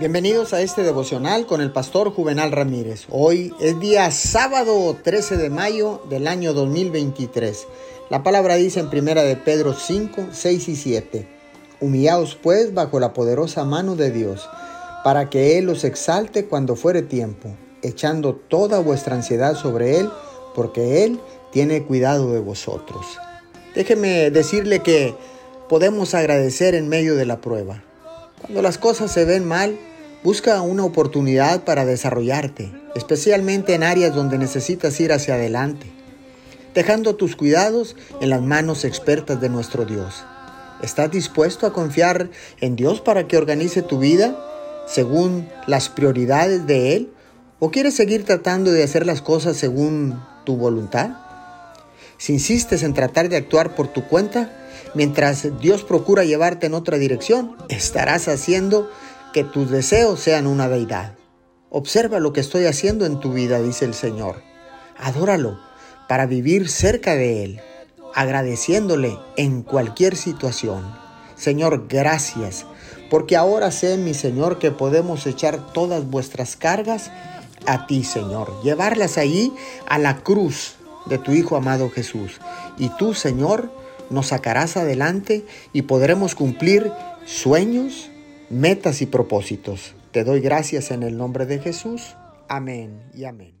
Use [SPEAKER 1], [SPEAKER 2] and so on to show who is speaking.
[SPEAKER 1] Bienvenidos a este devocional con el pastor Juvenal Ramírez. Hoy es día sábado 13 de mayo del año 2023. La palabra dice en primera de Pedro 5, 6 y 7. Humillaos pues bajo la poderosa mano de Dios, para que Él os exalte cuando fuere tiempo, echando toda vuestra ansiedad sobre Él, porque Él tiene cuidado de vosotros. Déjeme decirle que podemos agradecer en medio de la prueba. Cuando las cosas se ven mal, Busca una oportunidad para desarrollarte, especialmente en áreas donde necesitas ir hacia adelante, dejando tus cuidados en las manos expertas de nuestro Dios. ¿Estás dispuesto a confiar en Dios para que organice tu vida según las prioridades de Él? ¿O quieres seguir tratando de hacer las cosas según tu voluntad? Si insistes en tratar de actuar por tu cuenta, mientras Dios procura llevarte en otra dirección, estarás haciendo que tus deseos sean una deidad. Observa lo que estoy haciendo en tu vida, dice el Señor. Adóralo para vivir cerca de Él, agradeciéndole en cualquier situación. Señor, gracias, porque ahora sé, mi Señor, que podemos echar todas vuestras cargas a ti, Señor, llevarlas allí a la cruz de tu Hijo amado Jesús. Y tú, Señor, nos sacarás adelante y podremos cumplir sueños, metas y propósitos. Te doy gracias en el nombre de Jesús. Amén y amén.